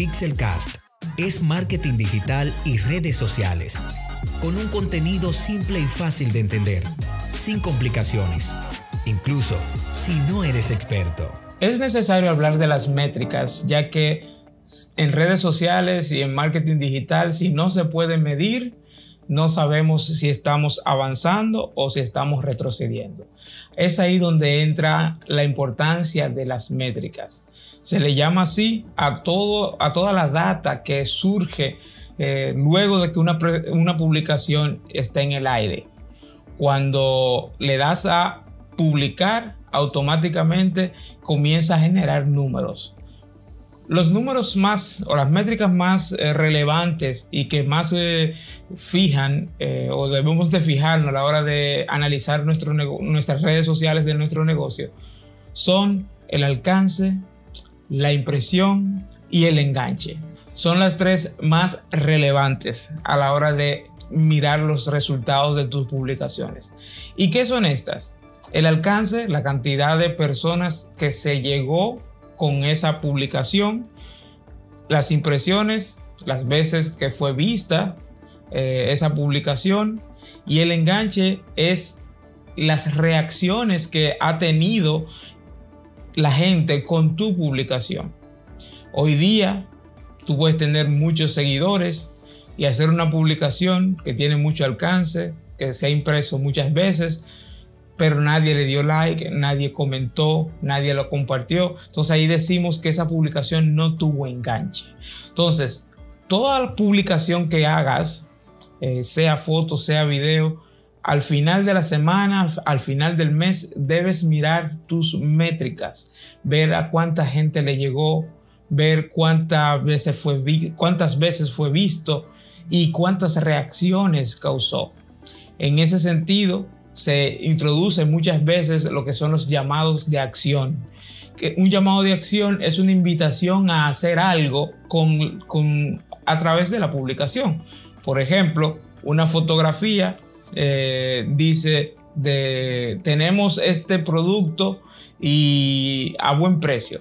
Pixelcast es marketing digital y redes sociales, con un contenido simple y fácil de entender, sin complicaciones, incluso si no eres experto. Es necesario hablar de las métricas, ya que en redes sociales y en marketing digital, si no se puede medir, no sabemos si estamos avanzando o si estamos retrocediendo. Es ahí donde entra la importancia de las métricas. Se le llama así a, todo, a toda la data que surge eh, luego de que una, una publicación está en el aire. Cuando le das a publicar, automáticamente comienza a generar números. Los números más o las métricas más eh, relevantes y que más eh, fijan eh, o debemos de fijarnos a la hora de analizar nuestro nuestras redes sociales de nuestro negocio son el alcance, la impresión y el enganche. Son las tres más relevantes a la hora de mirar los resultados de tus publicaciones. ¿Y qué son estas? El alcance, la cantidad de personas que se llegó con esa publicación, las impresiones, las veces que fue vista eh, esa publicación y el enganche es las reacciones que ha tenido la gente con tu publicación. Hoy día tú puedes tener muchos seguidores y hacer una publicación que tiene mucho alcance, que se ha impreso muchas veces, pero nadie le dio like, nadie comentó, nadie lo compartió. Entonces ahí decimos que esa publicación no tuvo enganche. Entonces, toda publicación que hagas, eh, sea foto, sea video, al final de la semana, al final del mes, debes mirar tus métricas, ver a cuánta gente le llegó, ver cuántas veces fue, cuántas veces fue visto y cuántas reacciones causó. En ese sentido, se introduce muchas veces lo que son los llamados de acción. Que un llamado de acción es una invitación a hacer algo con, a través de la publicación. Por ejemplo, una fotografía eh, dice de tenemos este producto y a buen precio.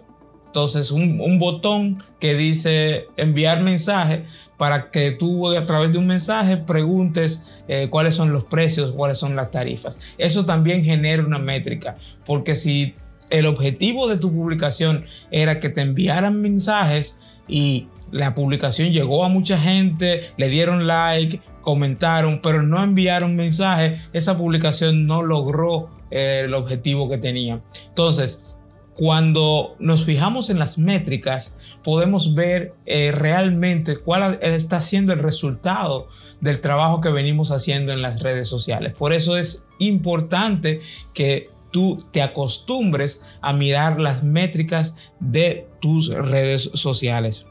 Entonces, un, un, botón que dice enviar mensaje para que tú a través de un mensaje preguntes eh, cuáles son los precios, cuáles son las tarifas. Eso también genera una métrica, porque si el objetivo de tu publicación era que te enviaran mensajes y la publicación llegó a mucha gente, le dieron like, comentaron, pero no enviaron mensaje, esa publicación no logró eh, el objetivo que tenía. Entonces, cuando nos fijamos en las métricas, podemos ver eh, realmente cuál está siendo el resultado del trabajo que venimos haciendo en las redes sociales. Por eso es importante que tú te acostumbres a mirar las métricas de tus redes sociales.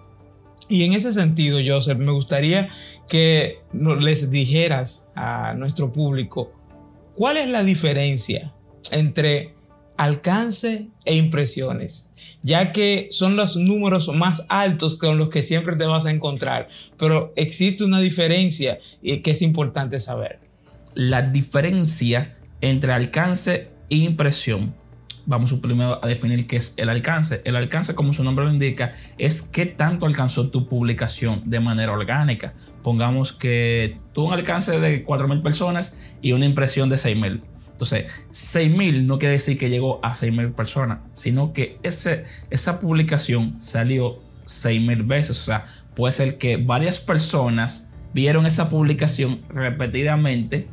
Y en ese sentido, Joseph, me gustaría que les dijeras a nuestro público cuál es la diferencia entre alcance e impresiones, ya que son los números más altos con los que siempre te vas a encontrar, pero existe una diferencia y que es importante saber. La diferencia entre alcance e impresión. Vamos primero a definir qué es el alcance. El alcance, como su nombre lo indica, es qué tanto alcanzó tu publicación de manera orgánica. Pongamos que tuvo un alcance de 4.000 personas y una impresión de 6.000 entonces, 6.000 no quiere decir que llegó a 6.000 personas, sino que ese, esa publicación salió 6.000 veces. O sea, puede ser que varias personas vieron esa publicación repetidamente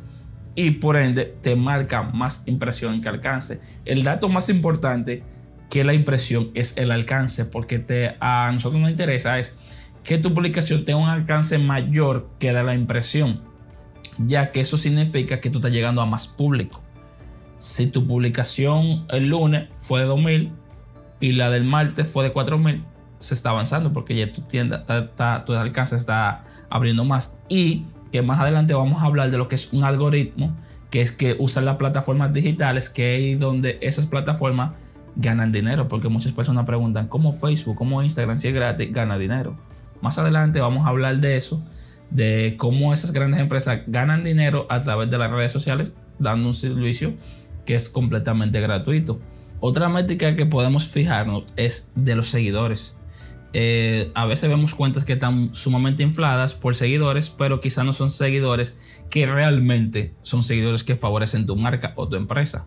y por ende te marca más impresión que alcance. El dato más importante que la impresión es el alcance, porque a nosotros nos interesa es que tu publicación tenga un alcance mayor que de la impresión, ya que eso significa que tú estás llegando a más público si tu publicación el lunes fue de 2000 y la del martes fue de 4000, se está avanzando porque ya tu tienda, tu alcance está abriendo más. Y que más adelante vamos a hablar de lo que es un algoritmo, que es que usan las plataformas digitales, que es donde esas plataformas ganan dinero, porque muchas personas preguntan cómo Facebook, cómo Instagram, si es gratis, gana dinero. Más adelante vamos a hablar de eso, de cómo esas grandes empresas ganan dinero a través de las redes sociales, dando un servicio que es completamente gratuito. Otra métrica que podemos fijarnos es de los seguidores. eh, a veces vemos cuentas que están sumamente infladas por seguidores, pero quizás no son seguidores que realmente son seguidores que favorecen tu marca o tu empresa,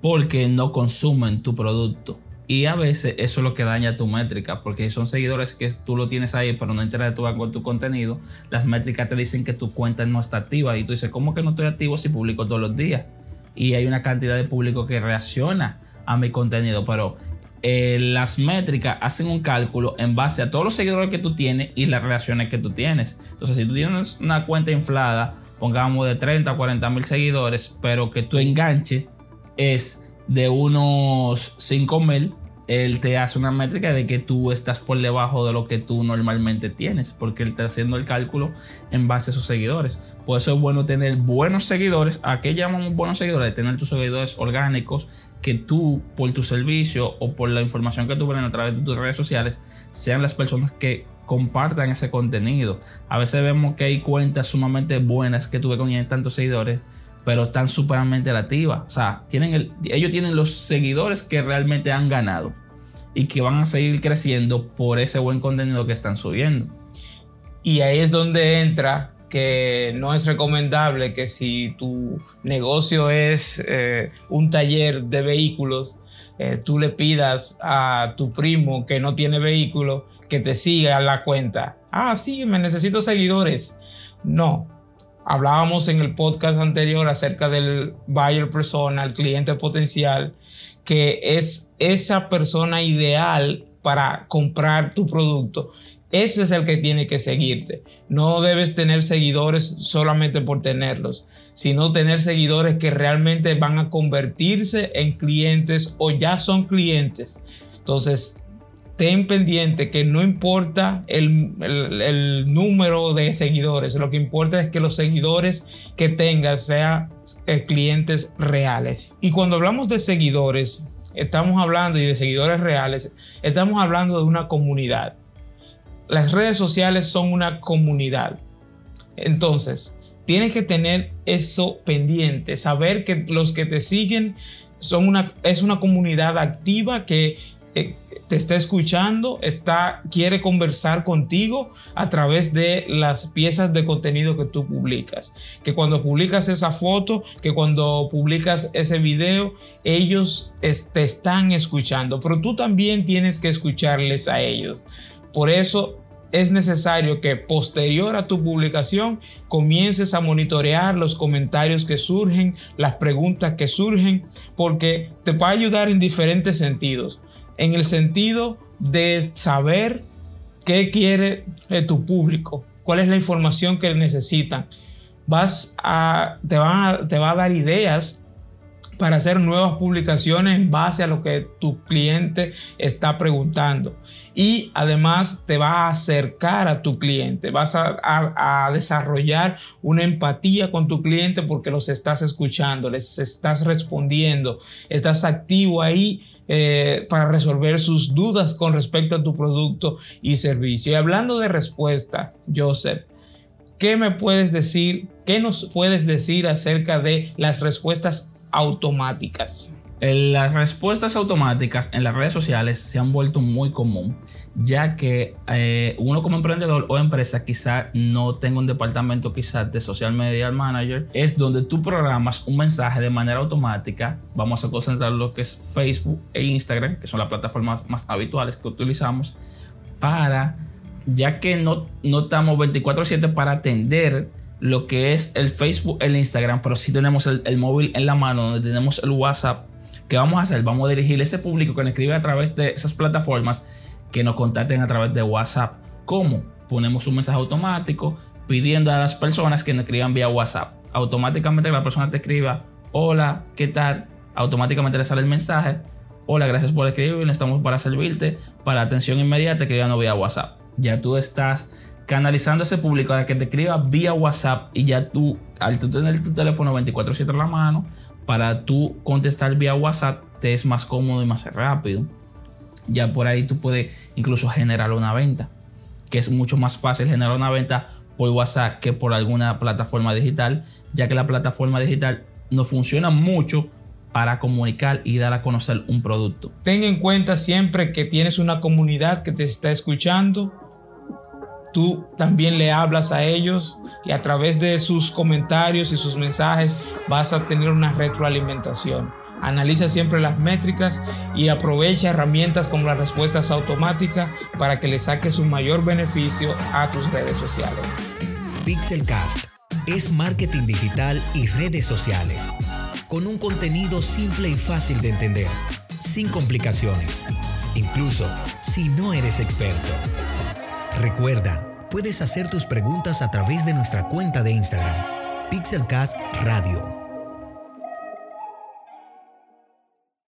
porque no consumen tu producto. Y a veces eso es lo que daña tu métrica, porque son seguidores que tú lo tienes ahí, pero no interactúan con tu contenido. Las métricas te dicen que tu cuenta no está activa y tú dices, ¿cómo que no estoy activo si publico todos los días? Y hay una cantidad de público que reacciona a mi contenido, pero eh, las métricas hacen un cálculo en base a todos los seguidores que tú tienes y las reacciones que tú tienes. Entonces, si tú tienes una cuenta inflada, pongamos de 30 a 40 mil seguidores, pero que tu enganche es de unos 5 mil, él te hace una métrica de que tú estás por debajo de lo que tú normalmente tienes, porque él está haciendo el cálculo en base a sus seguidores. Por eso es bueno tener buenos seguidores. ¿A qué llamamos buenos seguidores? Tener tus seguidores orgánicos que tú, por tu servicio o por la información que tú ven a través de tus redes sociales, sean las personas que compartan ese contenido. A veces vemos que hay cuentas sumamente buenas que tuve con tantos seguidores, pero están superamente activas. O sea, tienen el, ellos tienen los seguidores que realmente han ganado y que van a seguir creciendo por ese buen contenido que están subiendo. Y ahí es donde entra que no es recomendable que si tu negocio es eh, un taller de vehículos, eh, tú le pidas a tu primo que no tiene vehículo que te siga la cuenta. Ah, sí, me necesito seguidores. No, Hablábamos en el podcast anterior acerca del buyer persona, el cliente potencial, que es esa persona ideal para comprar tu producto. Ese es el que tiene que seguirte. No debes tener seguidores solamente por tenerlos, sino tener seguidores que realmente van a convertirse en clientes o ya son clientes. Entonces, ten pendiente que no importa el, número de seguidores, lo que importa es que los seguidores que tengas sean eh, clientes reales. Y cuando hablamos de seguidores, estamos hablando y de seguidores reales, estamos hablando de una comunidad. Las redes sociales son una comunidad. Entonces, tienes que tener eso pendiente, saber que los que te siguen son una, es una comunidad activa que eh, te está escuchando, está, quiere conversar contigo a través de las piezas de contenido que tú publicas. Que cuando publicas esa foto, que cuando publicas ese video, ellos te están escuchando, pero tú también tienes que escucharles a ellos. Por eso es necesario que posterior a tu publicación comiences a monitorear los comentarios que surgen, las preguntas que surgen, porque te va a ayudar en diferentes sentidos en el sentido de saber qué quiere eh, tu público, cuál es la información que necesitan. Vas a, te, va te va a dar ideas para hacer nuevas publicaciones en base a lo que tu cliente está preguntando. Y además te va a acercar a tu cliente, vas a, a, desarrollar una empatía con tu cliente porque los estás escuchando, les estás respondiendo, estás activo ahí eh, para resolver sus dudas con respecto a tu producto y servicio. Y hablando de respuesta, Joseph, ¿qué me puedes decir? ¿Qué nos puedes decir acerca de las respuestas automáticas? Las respuestas automáticas en las redes sociales se han vuelto muy común ya que eh, uno como emprendedor o empresa quizá no tenga un departamento quizá de social media manager, es donde tú programas un mensaje de manera automática, vamos a concentrar lo que es Facebook e Instagram, que son las plataformas más habituales que utilizamos, para, ya que no, no estamos 24/7 para atender lo que es el Facebook, el Instagram, pero sí tenemos el, el móvil en la mano, donde tenemos el WhatsApp, ¿qué vamos a hacer? Vamos a dirigir ese público que nos escribe a través de esas plataformas que nos contacten a través de WhatsApp. ¿Cómo? Ponemos un mensaje automático pidiendo a las personas que nos escriban vía WhatsApp. Automáticamente la persona te escriba, hola, ¿qué tal? Automáticamente le sale el mensaje, hola, gracias por escribir, estamos para servirte, para atención inmediata, escribiendo vía WhatsApp. Ya tú estás canalizando ese público a que te escriba vía WhatsApp y ya tú, al tener tu teléfono 24/7 en la mano, para tú contestar vía WhatsApp te es más cómodo y más rápido ya por ahí tú puedes incluso generar una venta, que es mucho más fácil generar una venta por WhatsApp que por alguna plataforma digital, ya que la plataforma digital no funciona mucho para comunicar y dar a conocer un producto. Ten en cuenta siempre que tienes una comunidad que te está escuchando. Tú también le hablas a ellos y a través de sus comentarios y sus mensajes vas a tener una retroalimentación. Analiza siempre las métricas y aprovecha herramientas como las respuestas automáticas para que le saques un mayor beneficio a tus redes sociales. Pixelcast es marketing digital y redes sociales, con un contenido simple y fácil de entender, sin complicaciones, incluso si no eres experto. Recuerda, puedes hacer tus preguntas a través de nuestra cuenta de Instagram, Pixelcast Radio